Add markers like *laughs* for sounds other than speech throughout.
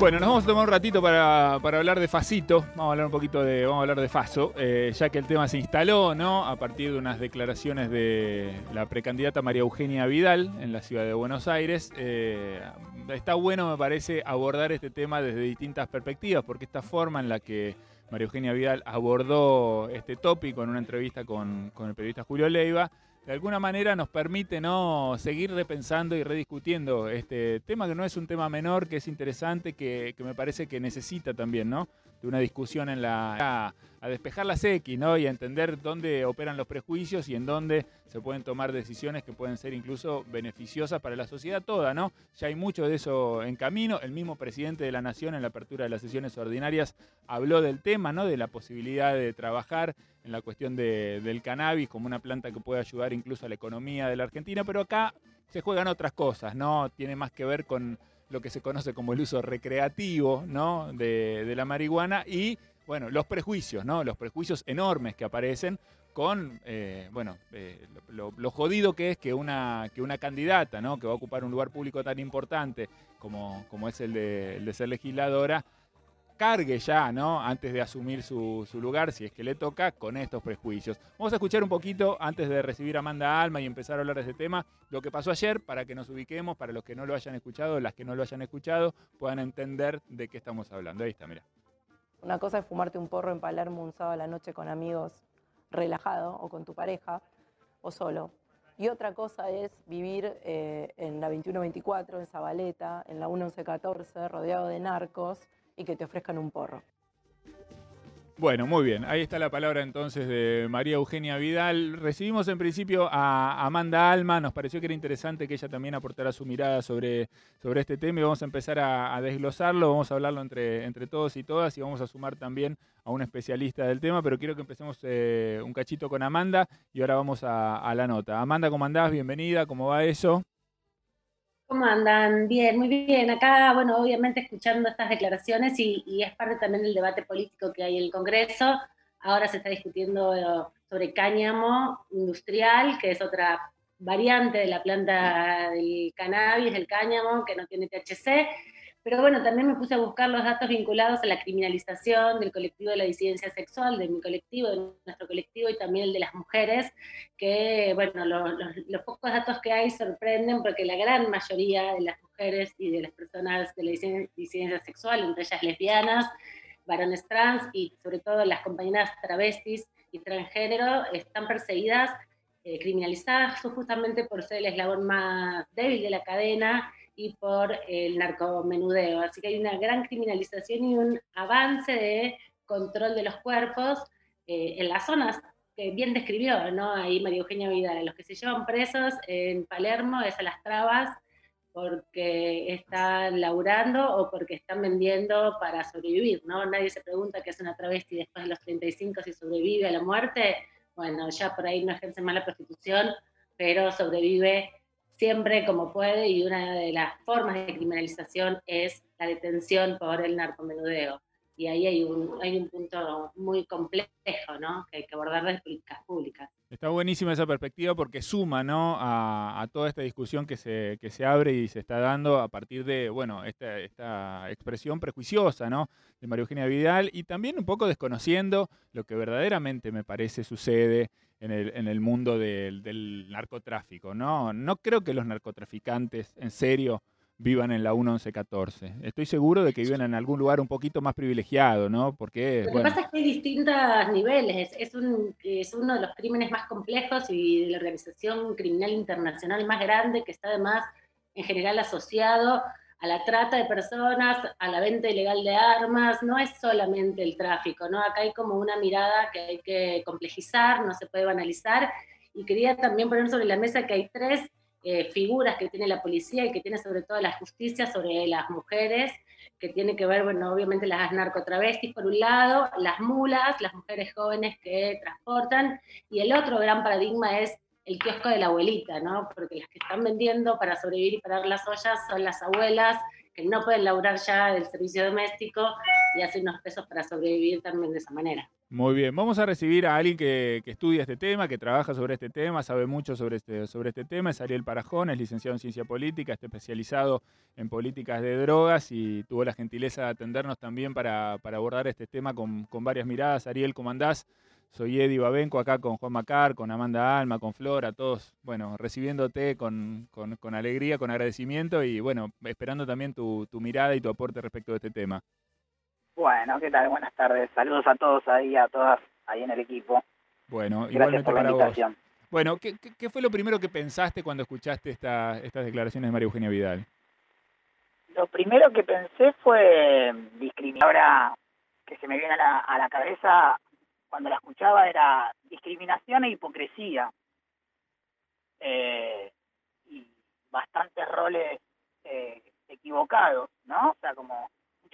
Bueno, nos vamos a tomar un ratito para, para, hablar de Facito. Vamos a hablar un poquito de, vamos a hablar de Faso, eh, ya que el tema se instaló, ¿no? A partir de unas declaraciones de la precandidata María Eugenia Vidal en la ciudad de Buenos Aires. Eh, está bueno, me parece, abordar este tema desde distintas perspectivas, porque esta forma en la que María Eugenia Vidal abordó este tópico en una entrevista con, con el periodista Julio Leiva de alguna manera nos permite ¿no? seguir repensando y rediscutiendo este tema que no es un tema menor, que es interesante, que, que me parece que necesita también, ¿no? De una discusión en la a despejar las X, ¿no? Y a entender dónde operan los prejuicios y en dónde se pueden tomar decisiones que pueden ser incluso beneficiosas para la sociedad toda, ¿no? Ya hay mucho de eso en camino. El mismo presidente de la Nación en la apertura de las sesiones ordinarias habló del tema, ¿no? De la posibilidad de trabajar en la cuestión del cannabis como una planta que puede ayudar incluso a la economía de la Argentina, pero acá se juegan otras cosas, ¿no? Tiene más que ver con lo que se conoce como el uso recreativo, ¿no? De, de la marihuana y bueno, los prejuicios, ¿no? Los prejuicios enormes que aparecen con, eh, bueno, eh, lo, jodido que es que una, que una candidata, ¿no? Que va a ocupar un lugar público tan importante como, como es el de, ser legisladora, cargue ya, ¿no? Antes de asumir su, lugar, si es que le toca, con estos prejuicios. Vamos a escuchar un poquito, antes de recibir a Amanda Alma y empezar a hablar de este tema, lo que pasó ayer, para que nos ubiquemos, para los que no lo hayan escuchado, las que no lo hayan escuchado, puedan entender de qué estamos hablando. Ahí está, mira. Una cosa es fumarte un porro en Palermo un sábado a la noche con amigos relajado o con tu pareja o solo. Y otra cosa es vivir eh, en la 2124, en Zabaleta, en la 1114, rodeado de narcos y que te ofrezcan un porro. Bueno, muy bien. Ahí está la palabra entonces de María Eugenia Vidal. Recibimos en principio a Amanda Alma. Nos pareció que era interesante que ella también aportara su mirada sobre, sobre este tema y vamos a empezar a, desglosarlo. Vamos a hablarlo entre, entre todos y todas y vamos a sumar también a un especialista del tema. Pero quiero que empecemos eh, un cachito con Amanda y ahora vamos a, a la nota. Amanda, ¿cómo andás? Bienvenida. ¿Cómo va eso? ¿Cómo andan? Bien, muy bien. Acá, bueno, obviamente escuchando estas declaraciones y, es parte también del debate político que hay en el Congreso. Ahora se está discutiendo sobre cáñamo industrial, que es otra variante de la planta del cannabis, del cáñamo, que no tiene THC. Pero bueno, también me puse a buscar los datos vinculados a la criminalización del colectivo de la disidencia sexual, de mi colectivo, de nuestro colectivo y también el de las mujeres, que bueno, los pocos datos que hay sorprenden porque la gran mayoría de las mujeres y de las personas de la disidencia sexual, entre ellas lesbianas, varones trans y sobre todo las compañeras travestis y transgénero, están perseguidas, eh, criminalizadas justamente por ser el eslabón más débil de la cadena y por el narcomenudeo. Así que hay una gran criminalización y un avance de control de los cuerpos eh, en las zonas que bien describió, ¿no? Ahí María Eugenia Vidal, los que se llevan presos en Palermo es a las trabas porque están laburando o porque están vendiendo para sobrevivir, ¿no? Nadie se pregunta qué es una travesti después de los 35 si sobrevive a la muerte. Bueno, ya por ahí no ejerce más la prostitución, pero sobrevive siempre como puede y una de las formas de criminalización es la detención por el narcomenudeo. Y ahí hay un, hay un punto muy complejo ¿no? que hay que abordar desde políticas públicas. Está buenísima esa perspectiva porque suma ¿no? a, toda esta discusión que se, que se abre y se está dando a partir de bueno, esta, esta expresión prejuiciosa ¿no? de María Eugenia Vidal y también un poco desconociendo lo que verdaderamente me parece sucede en el, en el mundo del, del, narcotráfico. ¿no? no creo que los narcotraficantes en serio vivan en la 1114. Estoy seguro de que viven en algún lugar un poquito más privilegiado, ¿no? Porque, Lo que pasa es que hay distintos niveles. Es, un, es uno de los crímenes más complejos y de la organización criminal internacional más grande que está además en general asociado a la trata de personas, a la venta ilegal de armas, no es solamente el tráfico, ¿no? Acá hay como una mirada que hay que complejizar, no se puede banalizar, y quería también poner sobre la mesa que hay tres eh, figuras que tiene la policía y que tiene sobre todo la justicia sobre las mujeres, que tiene que ver, bueno, obviamente las narcotravestis por un lado, las mulas, las mujeres jóvenes que transportan, y el otro gran paradigma es el kiosco de la abuelita, ¿no? Porque las que están vendiendo para sobrevivir y parar las ollas son las abuelas que no pueden laburar ya del servicio doméstico y hacen unos pesos para sobrevivir también de esa manera. Muy bien, vamos a recibir a alguien que, estudia este tema, que trabaja sobre este tema, sabe mucho sobre este, sobre este tema, es Ariel Parajón, es licenciado en Ciencia Política, está especializado en políticas de drogas y tuvo la gentileza de atendernos también para, abordar este tema con, varias miradas. Ariel, ¿cómo andás? Soy Eddie Babenco acá con Juan Macar, con Amanda Alma, con Flora, todos, bueno, recibiéndote con, alegría, con agradecimiento y bueno, esperando también tu mirada y tu aporte respecto de este tema. Bueno, ¿qué tal? Buenas tardes. Saludos a todos ahí, a todas ahí en el equipo. Bueno, Gracias igualmente por la invitación. Bueno, ¿qué, ¿qué, fue lo primero que pensaste cuando escuchaste esta, estas declaraciones de María Eugenia Vidal? Lo primero que pensé fue discriminar. Ahora que se me viene a la, a la cabeza cuando la escuchaba era discriminación e hipocresía. Eh, y bastantes roles eh, equivocados, ¿no? O sea, como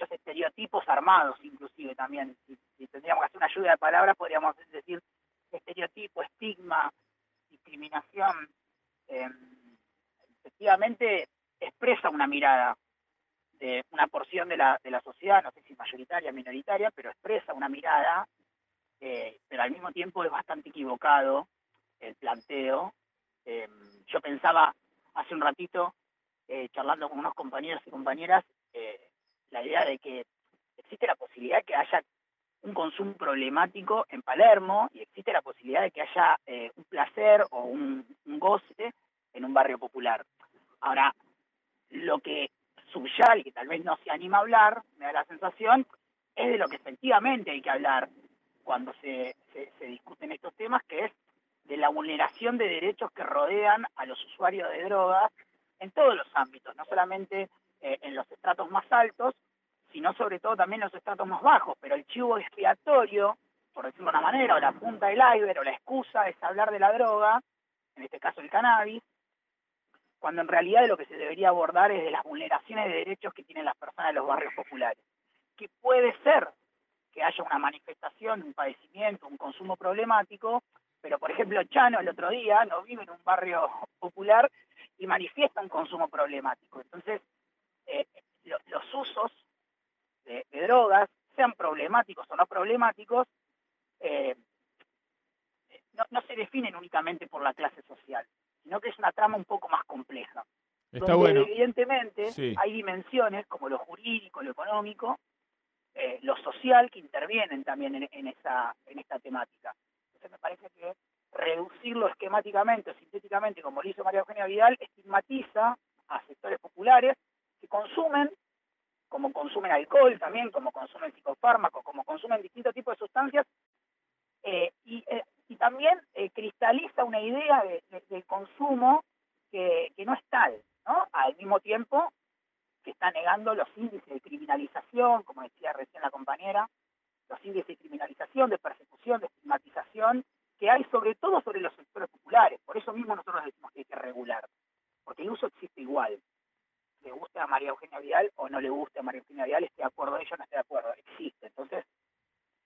estereotipos armados inclusive también. Si, tendríamos que hacer una ayuda de palabras, podríamos decir estereotipo, estigma, discriminación. Em, efectivamente expresa una mirada de una porción de la, de la sociedad, no sé si mayoritaria, minoritaria, pero expresa una mirada, eh, pero al mismo tiempo es bastante equivocado el planteo. Em, yo pensaba hace un ratito, eh, charlando con unos compañeros y compañeras, eh, la idea de que existe la posibilidad de que haya un consumo problemático en Palermo y existe la posibilidad de que haya eh, un placer o un, goce en un barrio popular. Ahora, lo que subyal y que tal vez no se anima a hablar, me da la sensación, es de lo que efectivamente hay que hablar cuando se, se, discuten estos temas, que es de la vulneración de derechos que rodean a los usuarios de drogas en todos los ámbitos, no solamente eh, en los estratos más altos, sino sobre todo también en los estratos más bajos. Pero el chivo expiatorio, por decirlo de una manera, o la punta del iceberg, o la excusa es hablar de la droga, en este caso el cannabis, cuando en realidad lo que se debería abordar es de las vulneraciones de derechos que tienen las personas de los barrios populares. Que puede ser que haya una manifestación, un padecimiento, un consumo problemático, pero por ejemplo Chano el otro día no vive en un barrio *laughs* popular y manifiesta un consumo problemático. Entonces, eh, los usos de, drogas, sean problemáticos o no problemáticos, eh, no, se definen únicamente por la clase social, sino que es una trama un poco más compleja. Está bueno. Evidentemente hay dimensiones como lo jurídico, lo económico, eh, lo social que intervienen también en, en, esa, en esta temática. Entonces me parece que reducirlo esquemáticamente o sintéticamente, como lo hizo María Eugenia Vidal, estigmatiza a sectores populares que consumen, como consumen alcohol también, como consumen psicofármacos, como consumen distintos tipos de sustancias, eh, eh, y, también eh, cristaliza una idea de, del consumo que, no es tal, ¿no? Al mismo tiempo que está negando los índices de criminalización, como decía recién la compañera, los índices de criminalización, de persecución, de estigmatización que hay sobre todo sobre los sectores populares. Por eso mismo nosotros decimos que hay que regular, porque el uso existe igual le guste a María Eugenia Vidal o no le guste a María Eugenia Vidal, esté de acuerdo ella o no esté de acuerdo, existe. Entonces,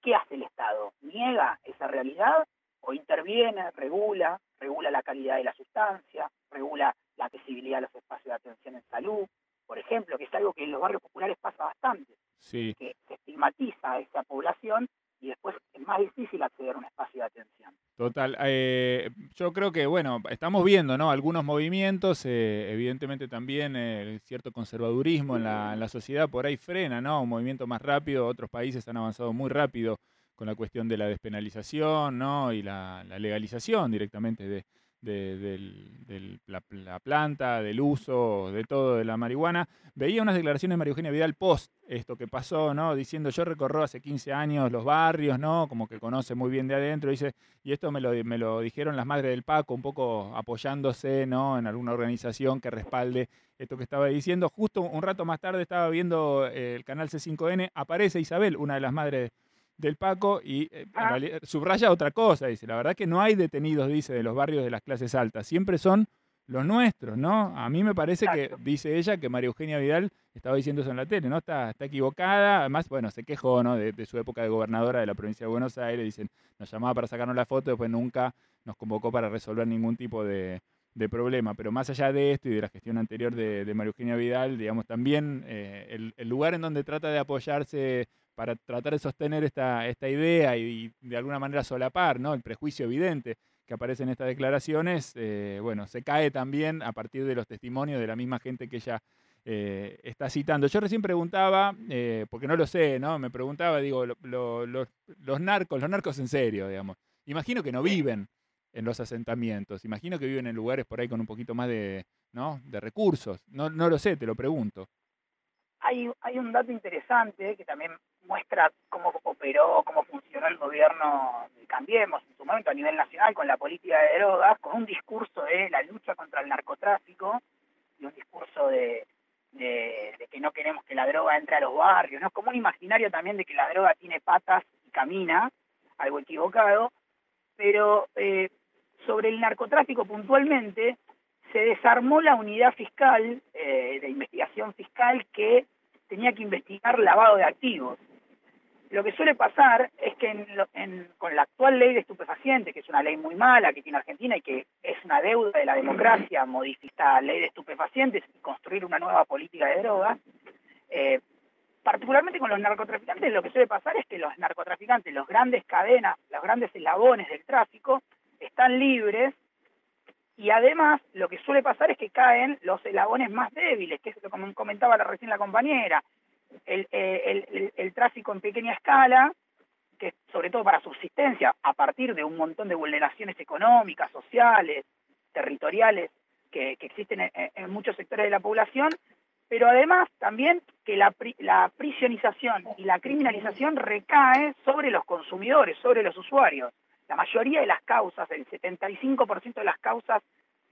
¿qué hace el Estado? ¿Niega esa realidad o interviene, regula, regula la calidad de la sustancia, regula la accesibilidad a los espacios de atención en salud, por ejemplo, que es algo que en los barrios populares pasa bastante, sí. que se estigmatiza a esa población y después es más difícil acceder a un espacio de atención. Total. Eh, yo creo que, bueno, estamos viendo, ¿no? Algunos movimientos, eh, evidentemente también eh, cierto conservadurismo en la, en la, sociedad por ahí frena, ¿no? Un movimiento más rápido, otros países han avanzado muy rápido con la cuestión de la despenalización, ¿no? Y la legalización directamente de, de, la, planta, del uso, de todo de la marihuana. Veía unas declaraciones de María Eugenia Vidal post esto que pasó, ¿no? Diciendo, yo recorro hace 15 años los barrios, ¿no? Como que conoce muy bien de adentro, dice, y esto me lo, me lo dijeron las madres del Paco, un poco apoyándose, ¿no? En alguna organización que respalde esto que estaba diciendo. Justo un rato más tarde estaba viendo eh, el canal C5N, aparece Isabel, una de las madres del Paco y eh, ah. subraya otra cosa, dice, la verdad que no hay detenidos, dice, de los barrios de las clases altas, siempre son los nuestros, ¿no? A mí me parece que, dice ella, que María Eugenia Vidal estaba diciendo eso en la tele, ¿no? Está, está equivocada, además, bueno, se quejó, ¿no? De, su época de gobernadora de la provincia de Buenos Aires, dicen, nos llamaba para sacarnos la foto, después nunca nos convocó para resolver ningún tipo de, problema. Pero más allá de esto y de la gestión anterior de, María Eugenia Vidal, digamos, también eh, el, el, lugar en donde trata de apoyarse para tratar de sostener esta, esta idea y, de alguna manera solapar ¿no? el prejuicio evidente que aparece en estas declaraciones, eh, bueno, se cae también a partir de los testimonios de la misma gente que ella eh, está citando. Yo recién preguntaba, eh, porque no lo sé, ¿no? Me preguntaba, digo, los narcos, los narcos en serio, digamos. Imagino que no viven en los asentamientos, imagino que viven en lugares por ahí con un poquito más de, ¿no? de recursos. No, no lo sé, te lo pregunto. Hay, hay un dato interesante que también muestra cómo operó, cómo funcionó el gobierno de Cambiemos en su momento a nivel nacional con la política de drogas, con un discurso de la lucha contra el narcotráfico y un discurso de, de, que no queremos que la droga entre a los barrios, ¿no? Como un imaginario también de que la droga tiene patas y camina, algo equivocado, pero eh, sobre el narcotráfico puntualmente se desarmó la unidad fiscal, eh, de investigación fiscal, que tenía que investigar lavado de activos. Lo que suele pasar es que con la actual ley de estupefacientes, que es una ley muy mala que tiene Argentina y que es una deuda de la democracia modificar la ley de estupefacientes y construir una nueva política de drogas, eh, particularmente con los narcotraficantes, lo que suele pasar es que los narcotraficantes, los grandes cadenas, los grandes eslabones del tráfico, están libres y además lo que suele pasar es que caen los eslabones más débiles, que es lo que comentaba recién la compañera, eh, el, tráfico en pequeña escala, que sobre todo para subsistencia, a partir de un montón de vulneraciones económicas, sociales, territoriales que, existen en, muchos sectores de la población, pero además también que la, la prisionización y la criminalización recae sobre los consumidores, sobre los usuarios. La mayoría de las causas, el 75% de las causas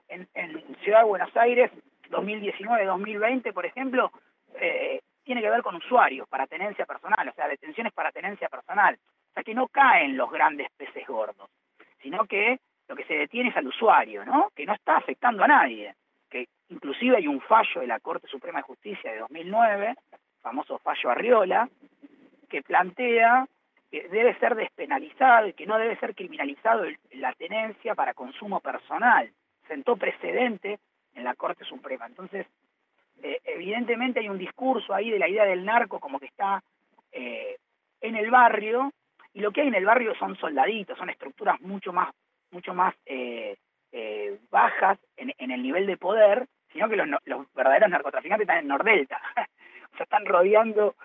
en, en Ciudad de Buenos Aires, 2019-2020, por ejemplo, eh, tiene que ver con usuarios para tenencia personal, o sea, detenciones para tenencia personal. O sea, que no caen los grandes peces gordos, sino que lo que se detiene es al usuario, ¿no? Que no está afectando a nadie. Que inclusive hay un fallo de la Corte Suprema de Justicia de 2009, famoso fallo Arriola, que plantea que debe ser despenalizado y que no debe ser criminalizado la tenencia para consumo personal. Sentó precedente en la Corte Suprema. Entonces, eh, evidentemente hay un discurso ahí de la idea del narco como que está eh, en el barrio, y lo que hay en el barrio son soldaditos, son estructuras mucho más, mucho más eh, bajas en, el nivel de poder, sino que los, verdaderos narcotraficantes están en Nordelta, *laughs* o sea, están rodeando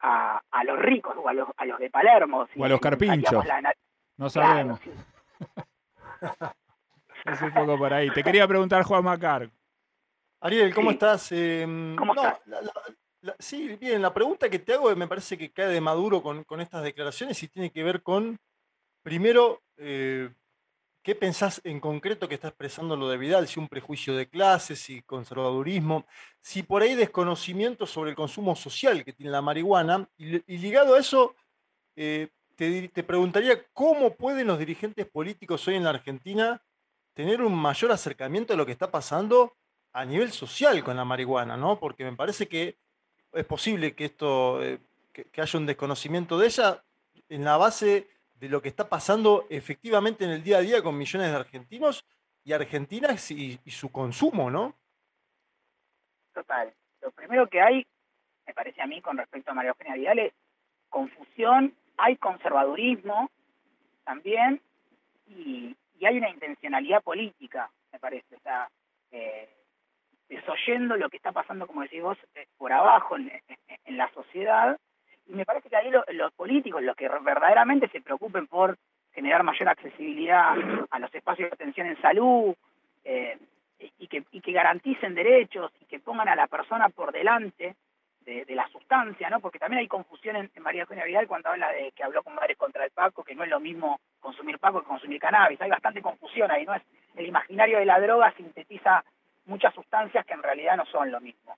a, los ricos o a los, a los de Palermo. o a los carpinchos. no sabemos. *laughs* es un poco por ahí. Te quería preguntar, Juan Macar, Ariel, ¿cómo estás? Em, ¿Cómo estás? sí, bien, la pregunta que te hago me parece que cae de maduro con, estas declaraciones y tiene que ver con, primero, eh, ¿qué pensás en concreto que está expresando lo de Vidal? Si un prejuicio de clases, si conservadurismo, si por ahí desconocimiento sobre el consumo social que tiene la marihuana. Y, ligado a eso, eh, te, te preguntaría, ¿cómo pueden los dirigentes políticos hoy en la Argentina tener un mayor acercamiento a lo que está pasando? A nivel social con la marihuana, ¿no? Porque me parece que es posible que esto, eh, que, haya un desconocimiento de ella en la base de lo que está pasando efectivamente en el día a día con millones de argentinos y argentinas y, su consumo, ¿no? Total. Lo primero que hay, me parece a mí, con respecto a María Eugenia Vidal, es confusión, hay conservadurismo también y, hay una intencionalidad política, me parece. O sea, eh, desoyendo lo que está pasando, como decís vos, eh, por abajo en, la sociedad. Y me parece que ahí los políticos, los que verdaderamente se preocupen por generar mayor accesibilidad a los espacios de atención en salud eh, y, que, y que garanticen derechos y que pongan a la persona por delante de, la sustancia, ¿no? Porque también hay confusión en, María Eugenia Vidal cuando habla de que habló con Madres contra el Paco, que no es lo mismo consumir Paco que consumir cannabis. Hay bastante confusión ahí, ¿no? Es el imaginario de la droga sintetiza muchas sustancias que en realidad no son lo mismo.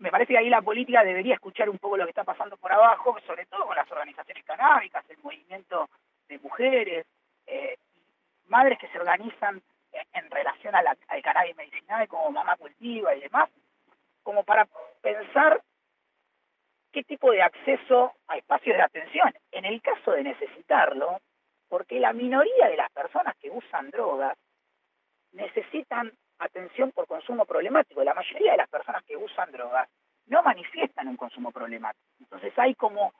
Me parece que ahí la política debería escuchar un poco lo que está pasando por abajo, sobre todo con las organizaciones canábicas, el movimiento de mujeres, eh, madres que se organizan en, relación al cannabis medicinal, como Mamá Cultiva y demás, como para pensar qué tipo de acceso a espacios de atención, en el caso de necesitarlo, porque la minoría de las personas que usan drogas necesitan atención por consumo problemático. La mayoría de las personas que usan drogas no manifiestan un consumo problemático. Entonces hay como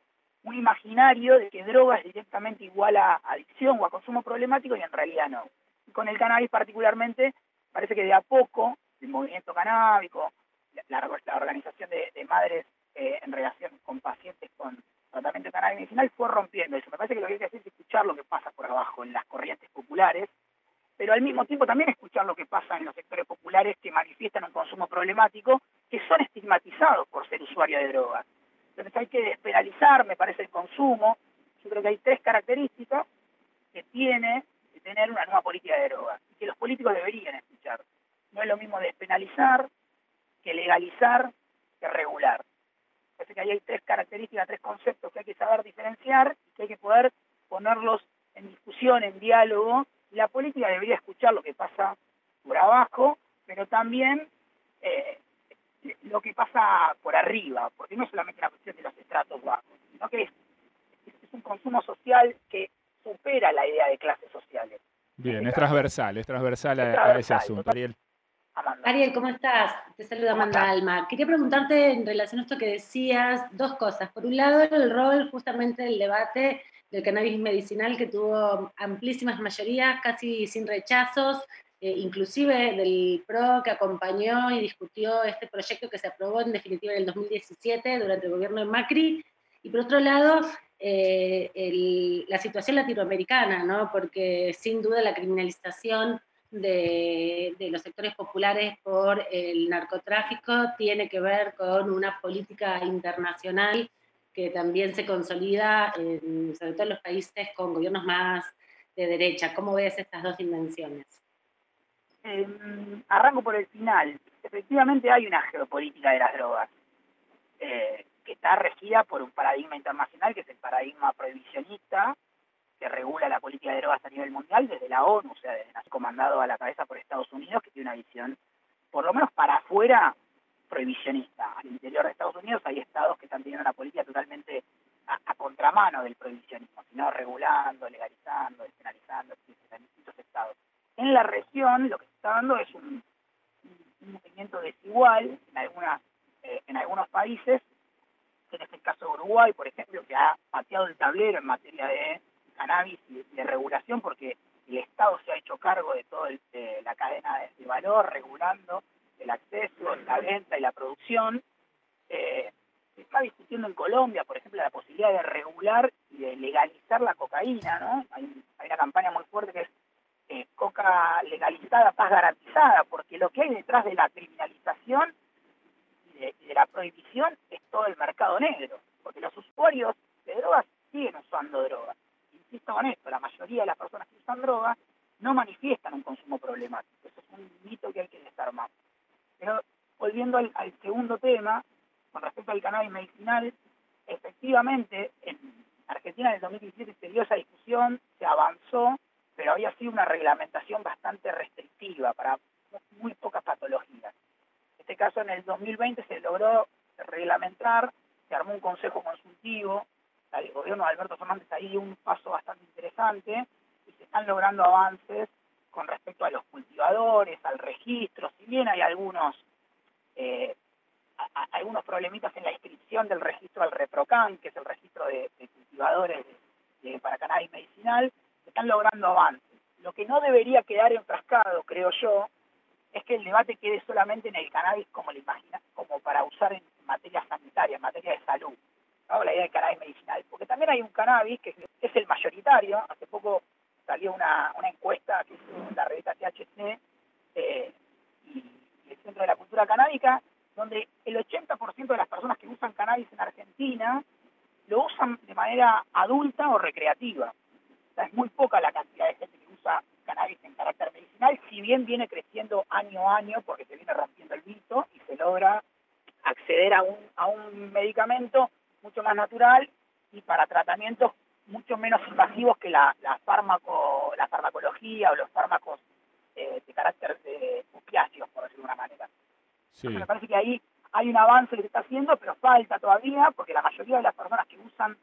un imaginario de que droga es directamente igual a adicción o a consumo problemático y en realidad no. Y con el cannabis particularmente, parece que de a poco el movimiento canábico, la, organización de, madres eh, en relación con pacientes con tratamiento de cannabis medicinal fue rompiendo eso. Me parece que lo que hay que hacer es escuchar lo que pasa por abajo en las corrientes populares, pero al mismo tiempo también escuchar lo que pasa en los sectores populares que manifiestan un consumo problemático, que son estigmatizados por ser usuarios de drogas. Entonces hay que despenalizar, me parece, el consumo. Yo creo que hay tres características que tiene que tener una nueva política de drogas y que los políticos deberían escuchar. No es lo mismo despenalizar que legalizar que regular. Parece que ahí hay tres características, tres conceptos que hay que saber diferenciar y que hay que poder ponerlos en discusión, en diálogo. La política debería escuchar lo que pasa por abajo, pero también eh, lo que pasa por arriba, porque no es solamente una cuestión de los estratos bajos, sino que es, un consumo social que supera la idea de clases sociales. Bien, es transversal, es transversal, a, ese asunto. Ariel. Ariel, ¿cómo estás? Te saluda Amanda Alma. Quería preguntarte en relación a esto que decías dos cosas. Por un lado, el rol justamente del debate del cannabis medicinal que tuvo amplísimas mayorías, casi sin rechazos, eh, inclusive del PRO que acompañó y discutió este proyecto que se aprobó en definitiva en el 2017 durante el gobierno de Macri, y por otro lado, eh, la situación latinoamericana, ¿no? porque sin duda la criminalización de, de, los sectores populares por el narcotráfico tiene que ver con una política internacional que también se consolida, en, sobre todo en los países con gobiernos más de derecha. ¿Cómo ves estas dos dimensiones? Em, arranco por el final. Efectivamente hay una geopolítica de las drogas eh, que está regida por un paradigma internacional que es el paradigma prohibicionista que regula la política de drogas a nivel mundial desde la ONU, o sea, desde, comandado a la cabeza por Estados Unidos, que tiene una visión, por lo menos para afuera, prohibicionista. Al interior de Estados Unidos hay estados que están teniendo una política totalmente a, contramano del prohibicionismo, sino regulando, legalizando, despenalizando, en distintos estados. En la región lo que se está dando es un, movimiento desigual en, algunas, eh, en algunos países, en este caso Uruguay, por ejemplo, que ha pateado el tablero en materia de cannabis y de regulación porque el Estado se ha hecho cargo de toda la cadena de, valor, regulando el acceso, la venta y la producción. Eh, se está discutiendo en Colombia, por ejemplo, la posibilidad de regular y de legalizar la cocaína, ¿no? Hay, hay una campaña muy fuerte que es eh, coca legalizada, paz garantizada, porque lo que hay detrás de la criminalización y de, la prohibición es todo el mercado negro, porque los usuarios de drogas siguen usando drogas. Insisto con esto, la mayoría de las personas que usan drogas no manifiestan un consumo problemático, eso es un mito que hay que desarmar. Pero volviendo al, segundo tema, con respecto al cannabis medicinal, efectivamente en Argentina en el 2017 se dio esa discusión, se avanzó, pero había sido una reglamentación bastante restrictiva para muy pocas patologías. En este caso, en el 2020 se logró reglamentar, se armó un consejo consultivo, el gobierno de Alberto Fernández ahí dio un paso bastante interesante y se están logrando avances con respecto a los cultivadores, al registro, si bien hay algunos eh, algunos problemitas en la inscripción del registro al ReproCan, que es el registro de, cultivadores para cannabis medicinal, están logrando avances. Lo que no debería quedar enfrascado, creo yo, es que el debate quede solamente en el cannabis como lo imagina, como para usar en materia sanitaria, en materia de salud. ¿no? La idea del cannabis medicinal. Porque también hay un cannabis que es el mayoritario. Hace poco salió una, encuesta que hizo la revista THC eh, y, el Centro de la Cultura Canábica, donde el 80% de las personas que usan cannabis en Argentina lo usan de manera adulta o recreativa. Es muy poca la cantidad de gente que usa cannabis en carácter medicinal, si bien viene creciendo año a año porque se viene rompiendo el mito y se logra acceder a un, a un medicamento mucho más natural y para tratamientos mucho menos invasivos que la, la, fármaco, la farmacología o los fármacos eh, de carácter de opiáceos, por decirlo de una manera. me parece que ahí hay un avance que se está haciendo, pero falta todavía, porque la mayoría de las personas que usan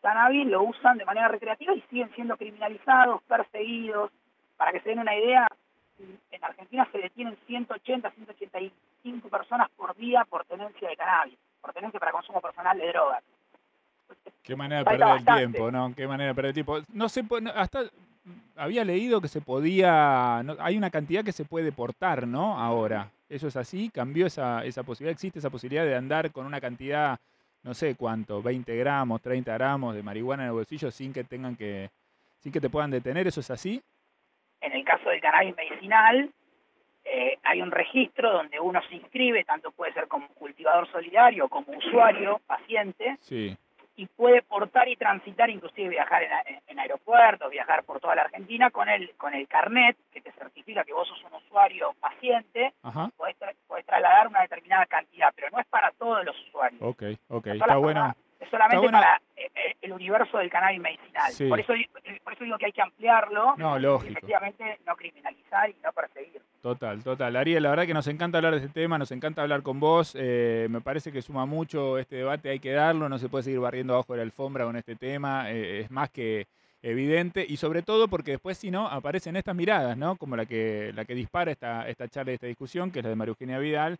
cannabis lo usan de manera recreativa y siguen siendo criminalizados, perseguidos. Para que se den una idea, en Argentina se detienen 180, 185 personas por día por tenencia de cannabis, por tenencia para consumo personal de drogas. Qué manera de perder el tiempo, ¿no? Qué manera de perder el tiempo. No sé, hasta había leído que se podía, no, hay una cantidad que se puede portar, ¿no? Ahora, ¿eso es así? ¿Cambió esa, esa posibilidad? ¿Existe esa posibilidad de andar con una cantidad, no sé cuánto, 20 gramos, 30 gramos de marihuana en el bolsillo sin que tengan que, sin que te puedan detener? ¿Eso es así? En el caso del cannabis medicinal, eh, hay un registro donde uno se inscribe, tanto puede ser como cultivador solidario, como usuario, paciente, Sí. Y puede portar y transitar, inclusive viajar en, en aeropuertos, viajar por toda la Argentina con el, con el carnet que te certifica que vos sos un usuario paciente, podés, tra- podés trasladar una determinada cantidad, pero no es para todos los usuarios. Ok, ok. Es Está bueno. Es solamente bueno. para eh, eh, el universo del cannabis medicinal. Sí. Por, eso, di- por eso digo que hay que ampliarlo No, y efectivamente no criminalizar y no perseguir. Total, total. Ariel, la verdad que nos encanta hablar de este tema, nos encanta hablar con vos. eh, me parece que suma mucho este debate, hay que darlo, no se puede seguir barriendo abajo de la alfombra con este tema, eh, es más que evidente y sobre todo porque después si no aparecen estas miradas, ¿no? Como la que, la que dispara esta, esta charla y esta discusión, que es la de María Eugenia Vidal,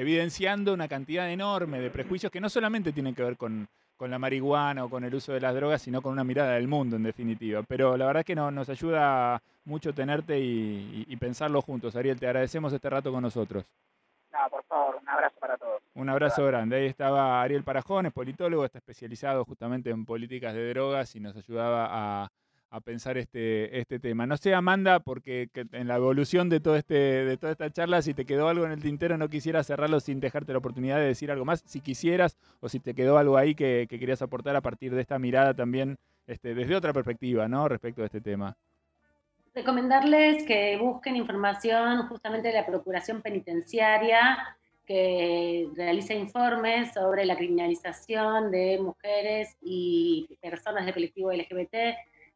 evidenciando una cantidad enorme de prejuicios que no solamente tienen que ver con, con la marihuana o con el uso de las drogas, sino con una mirada del mundo en definitiva. Pero la verdad que no, nos ayuda mucho tenerte y, y- y pensarlo juntos. Ariel, te agradecemos este rato con nosotros. No, por favor, un abrazo para todos. Un abrazo grande. Ahí estaba Ariel Parajón, es politólogo, está especializado justamente en políticas de drogas y nos ayudaba a, a pensar este, este tema. No sé, Amanda, porque que en la evolución de, todo este, de toda esta charla, si te quedó algo en el tintero, no quisiera cerrarlo sin dejarte la oportunidad de decir algo más, si quisieras, o si te quedó algo ahí que, que querías aportar a partir de esta mirada también, este, desde otra perspectiva, ¿no? Respecto a este tema. Recomendarles que busquen información justamente de la Procuración Penitenciaria, que realiza informes sobre la criminalización de mujeres y personas del colectivo LGBT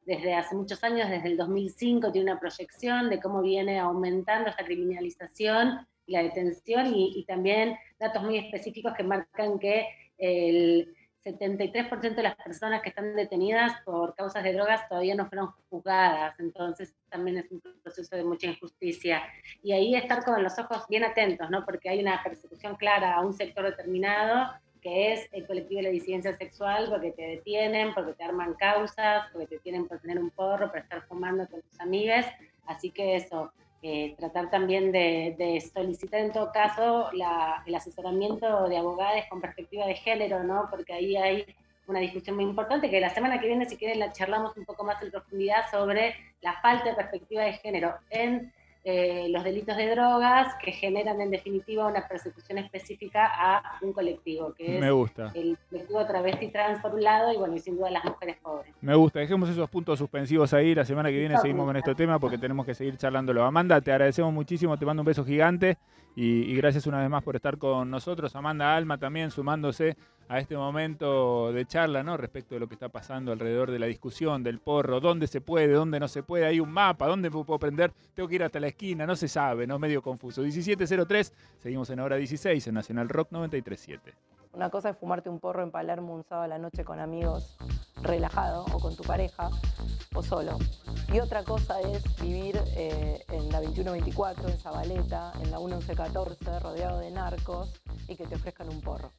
desde hace muchos años, desde el 2005, tiene una proyección de cómo viene aumentando esta criminalización y la detención y, y también datos muy específicos que marcan que el 73% de las personas que están detenidas por causas de drogas todavía no fueron juzgadas, entonces también es un proceso de mucha injusticia. Y ahí estar con los ojos bien atentos, ¿no? porque hay una persecución clara a un sector determinado, que es el colectivo de la disidencia sexual, porque te detienen, porque te arman causas, porque te tienen por tener un porro, por estar fumando con tus amigas, así que eso, eh, tratar también de, de, solicitar en todo caso la, el asesoramiento de abogados con perspectiva de género, ¿no? Porque ahí hay una discusión muy importante que la semana que viene, si quieren, la charlamos un poco más en profundidad sobre la falta de perspectiva de género en eh, los delitos de drogas que generan en definitiva una persecución específica a un colectivo, que Me es gusta. el colectivo travesti trans por un lado y bueno, y sin duda las mujeres pobres. Me gusta, dejemos esos puntos suspensivos ahí. La semana que viene seguimos con este tema porque tenemos que seguir charlándolo. Amanda, te agradecemos muchísimo, te mando un beso gigante y, y, gracias una vez más por estar con nosotros. Amanda Alma también sumándose a este momento de charla, ¿no? Respecto de lo que está pasando alrededor de la discusión del porro, dónde se puede, dónde no se puede, hay un mapa, dónde puedo prender, tengo que ir hasta la esquina, no se sabe, ¿no? Medio confuso. 1703, seguimos en hora 16 en Nacional Rock 937. Una cosa es fumarte un porro en Palermo un sábado a la noche con amigos relajado o con tu pareja o solo. Y otra cosa es vivir eh, en la 2124, en Zabaleta, en la 1114, rodeado de narcos y que te ofrezcan un porro.